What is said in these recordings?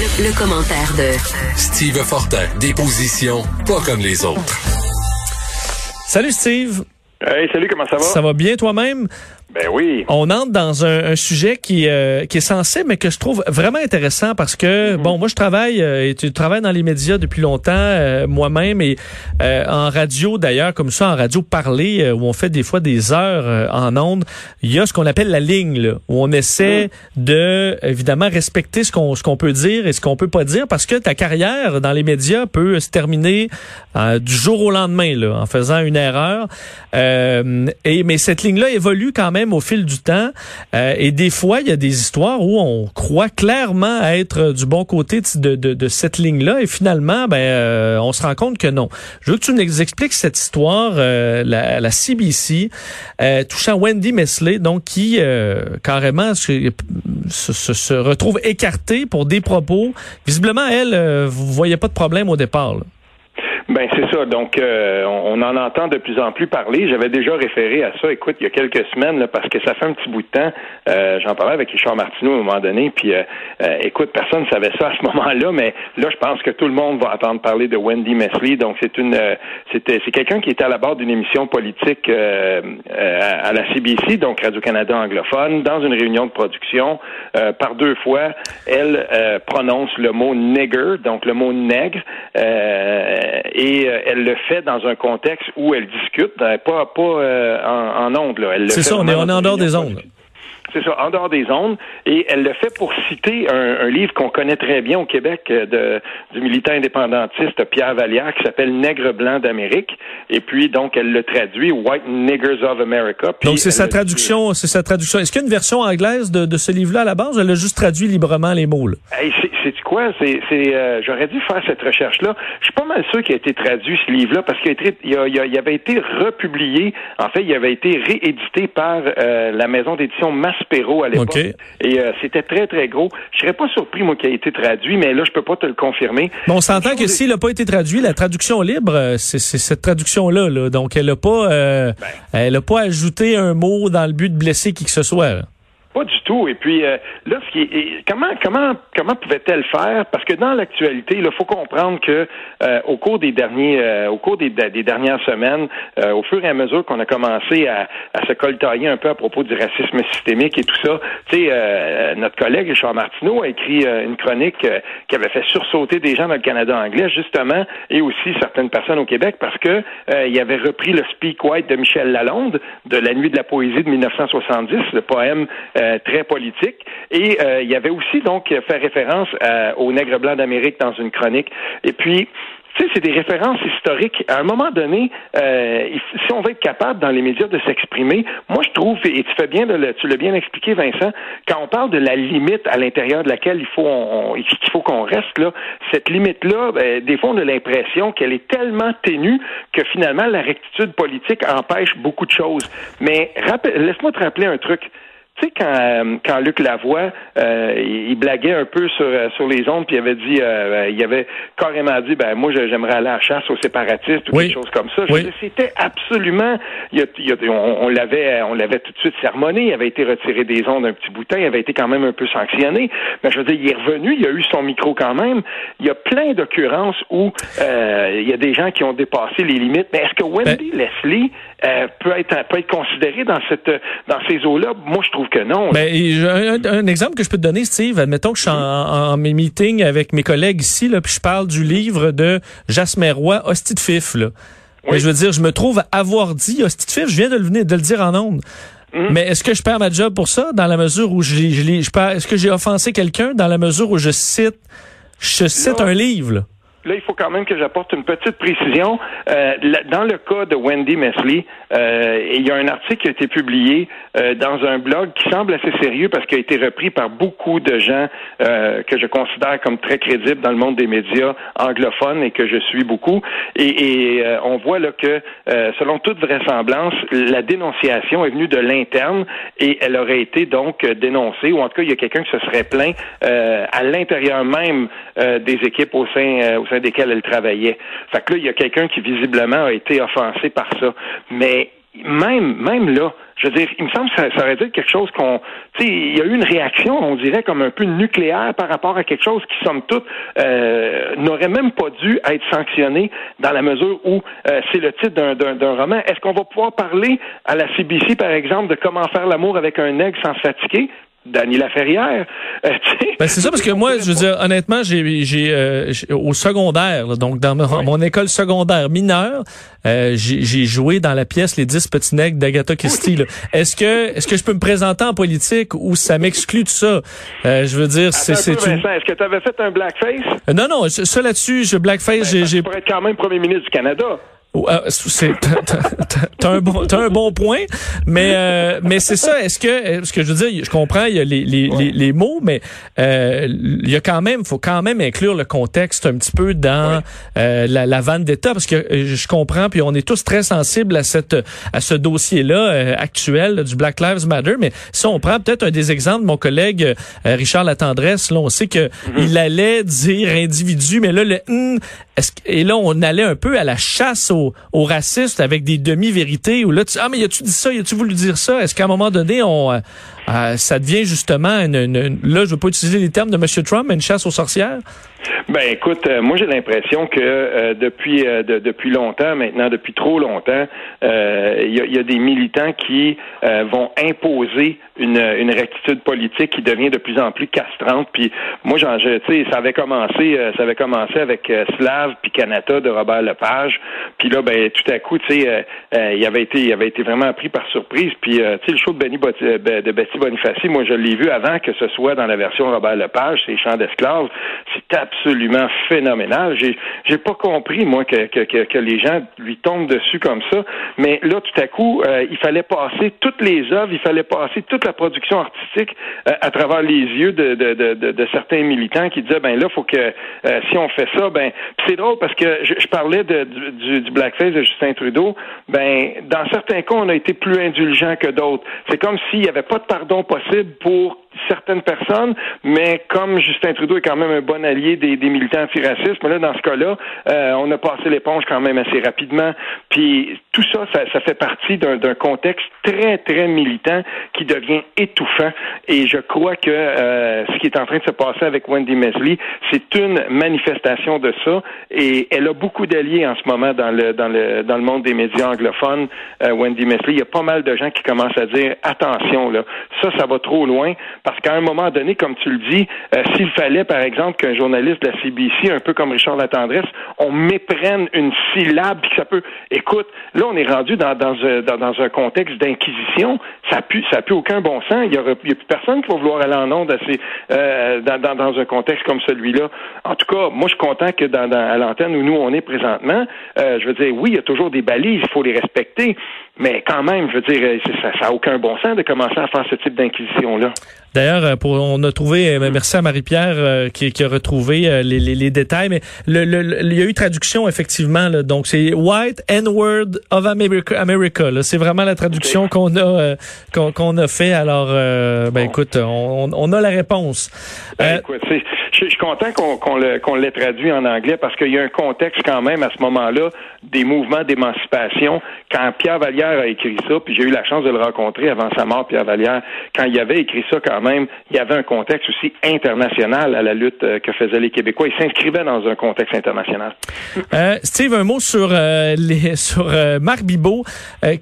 Le, commentaire de Steve Fortin, des positions pas comme les autres. Salut Steve. Hey, salut, comment ça va? Ça va bien toi-même? Ben oui. On entre dans un, sujet qui, euh, qui est sensible, mais que je trouve vraiment intéressant parce que, mhm. bon, moi, je travaille, euh, et tu travailles dans les médias depuis longtemps, euh, moi-même, et en radio, d'ailleurs, comme ça, en radio parlée, où on fait des fois des heures en ondes, il y a ce qu'on appelle la ligne, là, où on essaie mhm. de, évidemment, respecter ce qu'on ce qu'on peut dire et ce qu'on peut pas dire, parce que ta carrière dans les médias peut se terminer du jour au lendemain, là, en faisant une erreur. et Mais cette ligne-là évolue quand même au fil du temps. Euh, et des fois, il y a des histoires où on croit clairement être du bon côté de, de, de cette ligne-là et finalement, ben, euh, on se rend compte que non. Je veux que tu nous expliques cette histoire, euh, la, la, CBC, touchant Wendy Mesley, donc qui carrément se, se, se, retrouve écartée pour des propos. Visiblement, elle, vous voyez pas de problème au départ. Là. Ben c'est ça. Donc euh, on, en entend de plus en plus parler. J'avais déjà référé à ça. Écoute, il y a quelques semaines parce que ça fait un petit bout de temps. Euh, j'en parlais avec Richard Martineau à un moment donné. Puis euh, écoute, personne ne savait ça à ce moment-là, mais là je pense que tout le monde va entendre parler de Wendy Mesley. Donc c'est une c'était c'est quelqu'un qui était à la barre d'une émission politique à la CBC, donc Radio Canada anglophone, dans une réunion de production. par deux fois, elle prononce le mot nigger, donc le mot nègre et euh, elle le fait dans un contexte où elle discute, euh, pas pas euh, en, en ondes. C'est ça, on est, en dehors des ondes. C'est ça, en dehors des ondes. Et elle le fait pour citer un, livre qu'on connaît très bien au Québec de, du militant indépendantiste Pierre Vallière qui s'appelle Nègre blanc d'Amérique. Et puis, donc, elle le traduit White Niggers of America. donc, c'est sa traduction, c'est sa traduction. Est-ce qu'il y a une version anglaise de, de ce livre-là à la base? Elle a juste traduit librement les mots, là? c'est quoi? C'est, euh, j'aurais dû faire cette recherche-là. Je suis pas mal sûr qu'il a été traduit, ce livre-là, parce qu'il a, il avait été republié. En fait, il avait été réédité par euh, la maison d'édition Maspero à l'époque. Et euh, c'était très, très gros. Je serais pas surpris, moi, qu'il ait été traduit, mais là, je peux pas te le confirmer. Bon, on s'entend que s'il n'a pas été traduit, la traduction libre, c'est, cette traduction-là. Là. Donc, elle n'a pas, ben. elle a pas ajouté un mot dans le but de blesser qui que ce soit. Pas du tout. Et puis euh, là, ce qui est, comment comment comment pouvait-elle faire? Parce que dans l'actualité, il faut comprendre que euh, au cours des derniers euh, au cours des, des dernières semaines, au fur et à mesure qu'on a commencé à, à, se coltailler un peu à propos du racisme systémique et tout ça, tu sais, notre collègue Richard Martineau a écrit une chronique qui avait fait sursauter des gens dans le Canada anglais justement, et aussi certaines personnes au Québec parce que il avait repris le Speak White de Michel Lalonde de la Nuit de la poésie de 1970, le poème euh, très politique. Et euh, il y avait aussi donc fait référence euh, au nègre blanc d'Amérique dans une chronique. Et puis tu sais, c'est des références historiques. À un moment donné, si on veut être capable dans les médias de s'exprimer, moi je trouve, et tu fais bien, de tu l'as bien expliqué, Vincent, quand on parle de la limite à l'intérieur de laquelle il faut on, il faut qu'on reste là, cette limite-là, ben, des fois on a l'impression qu'elle est tellement ténue que finalement la rectitude politique empêche beaucoup de choses. Mais laisse-moi te rappeler un truc. Tu sais, quand, euh, quand Luc Lavoie, euh, il, blaguait un peu sur, euh, sur les ondes, puis il avait dit, il avait carrément dit, ben moi, j'aimerais aller à la chasse aux séparatistes ou quelque chose comme ça. C'était absolument, il on, l'avait, on l'avait tout de suite sermonné. Il avait été retiré des ondes un petit boutin. Il avait été quand même un peu sanctionné. Mais je veux dire, il est revenu. Il a eu son micro quand même. Il y a plein d'occurrences où il y a des gens qui ont dépassé les limites. Mais est-ce que Wendy ben Leslie peut être peut être considérée dans cette dans ces eaux-là? Moi, je trouve que non. Ben, un, exemple que je peux te donner, Steve, admettons que je suis en, mes meetings avec mes collègues ici, là, puis je parle du livre de Jasmer Roy, Hostie de Fif. Là. Mais je veux dire, je me trouve avoir dit Hostie de Fif, je viens de le, de le dire en ondes. Hum. Mais est-ce que je perds ma job pour ça dans la mesure où je, je, je, je est-ce que j'ai offensé quelqu'un dans la mesure où je cite je cite un livre là? Là, il faut quand même que j'apporte une petite précision. Euh, dans le cas de Wendy Mesley, euh, il y a un article qui a été publié euh, dans un blog qui semble assez sérieux parce qu'il a été repris par beaucoup de gens que je considère comme très crédibles dans le monde des médias anglophones et que je suis beaucoup. Et, on voit là que, selon toute vraisemblance, la dénonciation est venue de l'interne et elle aurait été donc dénoncée, ou en tout cas, il y a quelqu'un qui se serait plaint à l'intérieur même des équipes au sein sein desquels elle travaillait. Fait que là, il y a quelqu'un qui visiblement a été offensé par ça. Mais même, même là, je veux dire, il me semble que ça, aurait été quelque chose qu'on, tu sais, il y a eu une réaction, on dirait comme un peu nucléaire par rapport à quelque chose qui, somme toute, euh, n'aurait même pas dû être sanctionné dans la mesure où euh, c'est le titre d'un roman. Est-ce qu'on va pouvoir parler à la CBC, par exemple, de comment faire l'amour avec un aigle sans se fatiguer? Dany Laferrière. Euh, ben c'est ça parce que moi, je veux dire, honnêtement, j'ai, j'ai euh, au secondaire, donc dans mon, école secondaire mineure, euh, j'ai, joué dans la pièce Les dix petits nègres d'Agatha Christie. Est-ce que est-ce que je peux me présenter en politique ou ça m'exclut de ça? Je veux dire, c'est, c'est une... Est-ce que tu avais fait un blackface? Non, non, ça là-dessus, je blackface, ben, j'ai, Pour être quand même premier ministre du Canada. Euh, c'est t'as un bon t'as un bon point mais euh, mais c'est ça est-ce que ce que je veux dire je comprends il y a les les, les, mots mais euh, il y a quand même faut quand même inclure le contexte un petit peu dans euh, la, la vanne d'État parce que je comprends puis on est tous très sensibles à cette à ce dossier là actuel du Black Lives Matter mais si on prend peut-être un des exemples mon collègue Richard Latendresse là on sait que mm-hmm. il allait dire individu mais là le hum, et là on allait un peu à la chasse aux, racistes avec des demi-vérités où là, tu, ah, mais as-tu dit ça? As-tu voulu dire ça? Est-ce qu'à un moment donné, on, euh, euh, ça devient justement là, je veux pas utiliser les termes de M. Trump, mais une chasse aux sorcières? Ben écoute, euh, moi j'ai l'impression que depuis depuis longtemps, maintenant depuis trop longtemps, il y, a, des militants qui vont imposer une, une rectitude politique qui devient de plus en plus castrante. Puis moi, tu sais, ça avait commencé, ça avait commencé avec Slav puis Canada de Robert Lepage. Puis là, ben tout à coup, tu sais, euh, euh, il avait été, il avait été vraiment pris par surprise. Puis euh, tu sais, le show de Benny de Betty Bonifaci, moi je l'ai vu avant que ce soit dans la version Robert Lepage, c'est Chants d'esclaves. C'est absolument phénoménal. J'ai, j'ai pas compris moi que, que, que, les gens lui tombent dessus comme ça. Mais là, tout à coup, il fallait passer toutes les œuvres, il fallait passer toute la production artistique à travers les yeux de, de, de, certains militants qui disaient ben là, faut que si on fait ça, ben c'est drôle parce que je, parlais du, du blackface de Justin Trudeau, ben dans certains cas, on a été plus indulgent que d'autres. C'est comme s'il n'y avait pas de pardon possible pour certaines personnes, mais comme Justin Trudeau est quand même un bon allié des, militants antiracistes, là, dans ce cas-là, euh, on a passé l'éponge quand même assez rapidement. Puis tout ça, ça, fait partie d'un contexte très, très militant qui devient étouffant. Et je crois que euh, ce qui est en train de se passer avec Wendy Mesley, c'est une manifestation de ça. Et elle a beaucoup d'alliés en ce moment dans le, dans le, dans le monde des médias anglophones, euh, Wendy Mesley. Il y a pas mal de gens qui commencent à dire, attention, là, ça, ça va trop loin. Parce qu'à un moment donné, comme tu le dis, euh, s'il fallait, par exemple, qu'un journaliste de la CBC, un peu comme Richard Latendresse, on méprenne une syllabe, puis que ça peut... Écoute, là, on est rendu dans, dans, euh, dans, un contexte d'inquisition. Ça plus, ça plus aucun bon sens. Il n'y a plus personne qui va vouloir aller en onde assez, euh, dans, dans, dans, un contexte comme celui-là. En tout cas, moi, je suis content que dans, à l'antenne où nous, on est présentement, je veux dire, oui, il y a toujours des balises, il faut les respecter, mais quand même, je veux dire, ça n'a aucun bon sens de commencer à faire ce type d'inquisition-là. D'ailleurs, euh, pour on a trouvé, euh, merci à Marie-Pierre euh, qui, qui, a retrouvé les, les, les, détails, mais le, le, il y a eu traduction effectivement. Là, donc c'est White N-word of America. America c'est vraiment la traduction qu'on a qu'on a fait. Alors, ben écoute, on, on, a la réponse. Ben, écoute, je suis content qu'on l'ait traduit en anglais parce qu'il y a un contexte quand même à ce moment-là des mouvements d'émancipation. Quand Pierre Vallière a écrit ça, puis j'ai eu la chance de le rencontrer avant sa mort, Pierre Vallière, quand il avait écrit ça quand même, il y avait un contexte aussi international à la lutte euh, que faisaient les Québécois. Il s'inscrivait dans un contexte international. Euh, Steve, un mot sur, euh, les, sur Marc Bibot,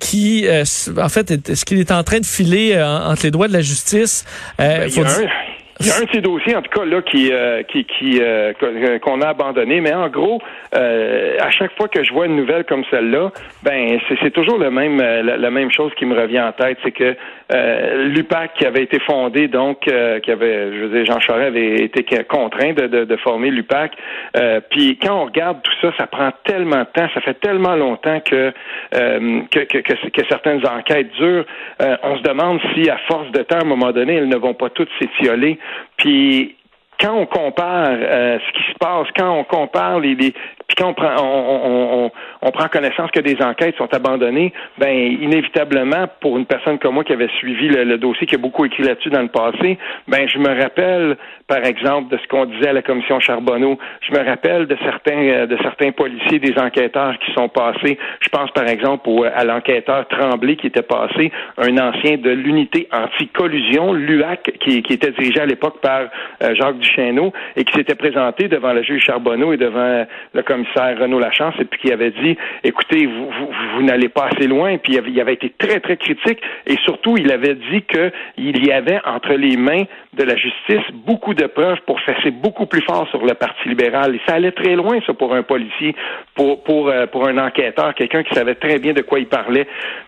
qui, en fait, est-ce qu'il est en train de filer entre les doigts de la justice? Ben, faut il y a un de ces dossiers, en tout cas, là, qui, euh, qui, qui euh, qu'on a abandonné. Mais en gros, euh, à chaque fois que je vois une nouvelle comme celle-là, ben c'est toujours le même, la, même chose qui me revient en tête, c'est que l'UPAC qui avait été fondé, donc, qui avait, je veux dire, Jean Charest avait été contraint de, de, de former l'UPAC. Puis quand on regarde tout ça, ça prend tellement de temps, ça fait tellement longtemps que que, que, que, que, certaines enquêtes durent. on se demande si, à force de temps, à un moment donné, elles ne vont pas toutes s'étioler. Puis quand on compare euh, ce qui se passe, quand on compare les, puis quand on prend on, on, on, prend connaissance que des enquêtes sont abandonnées, ben inévitablement pour une personne comme moi qui avait suivi le, dossier, qui a beaucoup écrit là-dessus dans le passé, ben je me rappelle par exemple de ce qu'on disait à la commission Charbonneau, je me rappelle de certains euh, de certains policiers, des enquêteurs qui sont passés. Je pense par exemple à l'enquêteur Tremblay qui était passé, un ancien de l'unité anti-collusion, l'UAC, qui, qui était dirigé à l'époque par euh, Jacques Duchesneau et qui s'était présenté devant le juge Charbonneau et devant le commissaire Renaud Lachance et puis qui avait dit écoutez, vous, vous, n'allez pas assez loin, puis il avait, été très, très critique et surtout il avait dit qu'il y avait entre les mains de la justice beaucoup de preuves pour fesser beaucoup plus fort sur le Parti libéral. Et ça allait très loin, ça, pour un policier, pour, pour, euh, pour un enquêteur, quelqu'un qui savait très bien de quoi il parlait.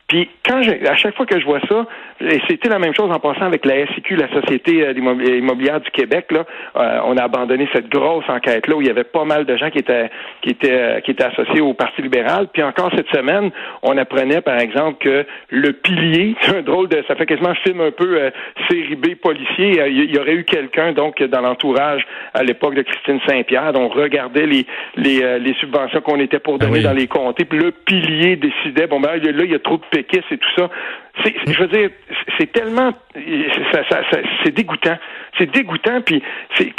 Puis quand à chaque fois que je vois ça, et c'était la même chose en passant avec la SIQ, la Société euh, immobilière du Québec, là, euh, on a abandonné cette grosse enquête-là où il y avait pas mal de gens qui étaient qui étaient euh, qui étaient associés au Parti libéral. Puis encore cette semaine, on apprenait par exemple que le pilier, c'est un drôle de, ça fait quasiment un film un peu série B policier. Il y, aurait eu quelqu'un donc dans l'entourage à l'époque de Christine Saint-Pierre, on regardait les les, les subventions qu'on était pour donner ah dans les comtés. Puis le pilier décidait bon ben là il y a trop de et tout ça. Je veux dire, c'est tellement, c'est dégoûtant. C'est dégoûtant, puis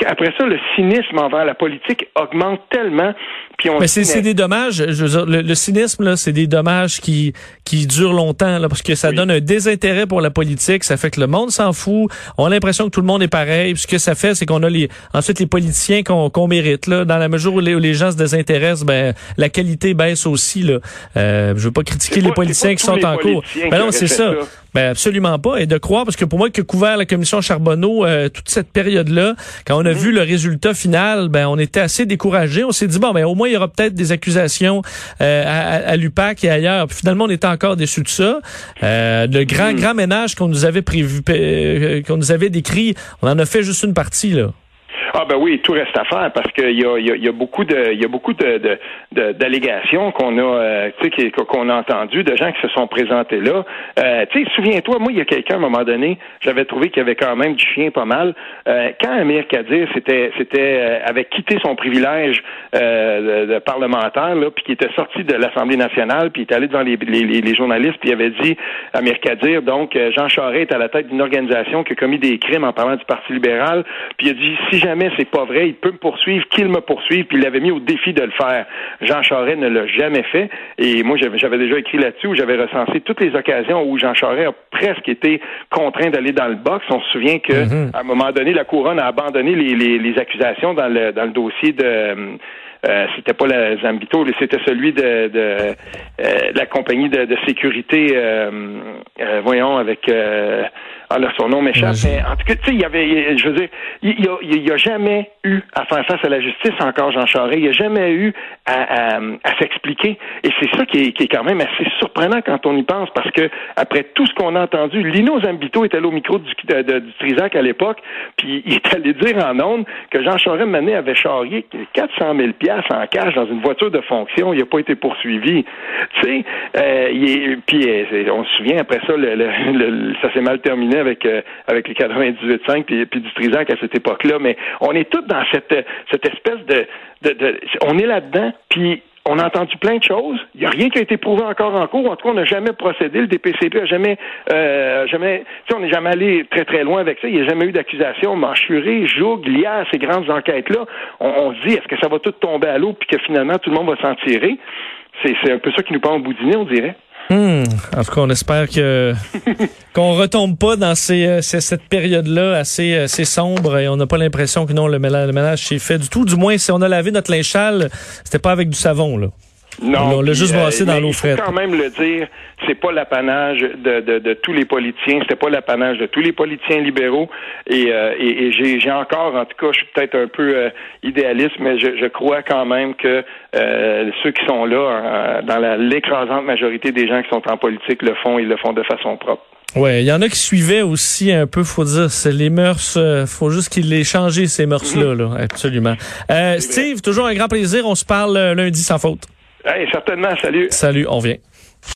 après ça, le cynisme envers la politique augmente tellement. Puis on Mais c'est des dommages, je veux dire, le, cynisme, là, c'est des dommages qui, qui durent longtemps, là, parce que ça donne un désintérêt pour la politique, ça fait que le monde s'en fout, on a l'impression que tout le monde est pareil, puis ce que ça fait, c'est qu'on a les, ensuite les politiciens qu'on mérite, là, dans la mesure où les, gens se désintéressent, ben, la qualité baisse aussi, là. Euh, je veux pas critiquer les politiciens qui sont en cours. Ben non, c'est ça. Ben absolument pas. Et de croire, parce que pour moi, qui a couvert la commission Charbonneau euh, toute cette période-là, quand on a vu le résultat final, ben on était assez découragé. On s'est dit bon, ben au moins il y aura peut-être des accusations euh, à, à l'UPAC et ailleurs. Puis finalement, on était encore déçus de ça. Euh, le grand mm-hmm. grand ménage qu'on nous avait prévu, qu'on nous avait décrit, on en a fait juste une partie là. Ah ben oui, tout reste à faire parce qu'il y a, y, a, y a beaucoup de il y a beaucoup de, d'allégations qu'on a euh, qu'on a entendu de gens qui se sont présentés là. Euh, tu sais, souviens-toi, moi il y a quelqu'un à un moment donné, j'avais trouvé qu'il y avait quand même du chien pas mal. Euh, quand Amir Kadir c'était c'était euh, avait quitté son privilège euh, de, parlementaire là, puis qui était sorti de l'Assemblée nationale, puis il est allé devant les, les, les, journalistes, puis il avait dit Amir Kadir, donc Jean Charest est à la tête d'une organisation qui a commis des crimes en parlant du Parti libéral, puis il a dit si jamais c'est pas vrai, il peut me poursuivre, qu'il me poursuive, puis il avait mis au défi de le faire. Jean Charest ne l'a jamais fait, et moi j'avais déjà écrit là-dessus où j'avais recensé toutes les occasions où Jean Charest a presque été contraint d'aller dans le box. On se souvient que mhm. à un moment donné, la couronne a abandonné les, accusations dans le, dans le dossier de euh, c'était pas la Zambito, c'était celui de, de euh, la compagnie de, sécurité, euh, voyons, avec alors, son nom m'échappe. Mais en tout cas, tu sais, il y avait, je veux dire, il n'y a, a, jamais eu à faire face à la justice encore, Jean Charest. Il n'y a jamais eu à, à, s'expliquer. Et c'est ça qui est, qui est, quand même assez surprenant quand on y pense, parce que après tout ce qu'on a entendu, Lino Zambito était là au micro du, de, du Trisac à l'époque, puis il est allé dire en ondes que Jean Charest Manet avait charrié 400 000 pièces en cash dans une voiture de fonction. Il n'a pas été poursuivi. Tu sais, euh, puis euh, on se souvient après ça, le, ça s'est mal terminé avec euh, avec les 98.5 puis, puis du Trisac à cette époque-là, mais on est tous dans cette cette espèce de, de, de on est là-dedans, puis on a entendu plein de choses. Il n'y a rien qui a été prouvé encore en cours. En tout cas, on n'a jamais procédé. Le DPCP a jamais, euh, jamais, on n'est jamais allé très très loin avec ça. Il n'y a jamais eu d'accusation manchurée, joug, à ces grandes enquêtes-là. On, dit, est-ce que ça va tout tomber à l'eau puis que finalement tout le monde va s'en tirer? C'est un peu ça qui nous prend au bout nez, on dirait. Hmm. En tout cas, on espère que qu'on retombe pas dans ces, euh, cette période-là assez, assez sombre et on n'a pas l'impression que non le ménage, le ménage s'est fait du tout. Du moins, si on a lavé notre linge sale, c'était pas avec du savon là. Non. On l'a juste brassé euh, dans l'eau faut quand même le dire, c'est pas l'apanage de, de, de, tous les politiciens, c'était pas l'apanage de tous les politiciens libéraux. Et, euh, et, j'ai encore, en tout cas, je suis peut-être un peu euh, idéaliste, mais je, je, crois quand même que ceux qui sont là, dans l'écrasante majorité des gens qui sont en politique, le font, ils le font de façon propre. Ouais, il y en a qui suivaient aussi un peu, faut dire, c'est les mœurs, faut juste qu'ils aient changé ces mœurs-là, là, absolument. Steve, toujours un grand plaisir, on se parle lundi sans faute certainement, salut. Salut, on vient.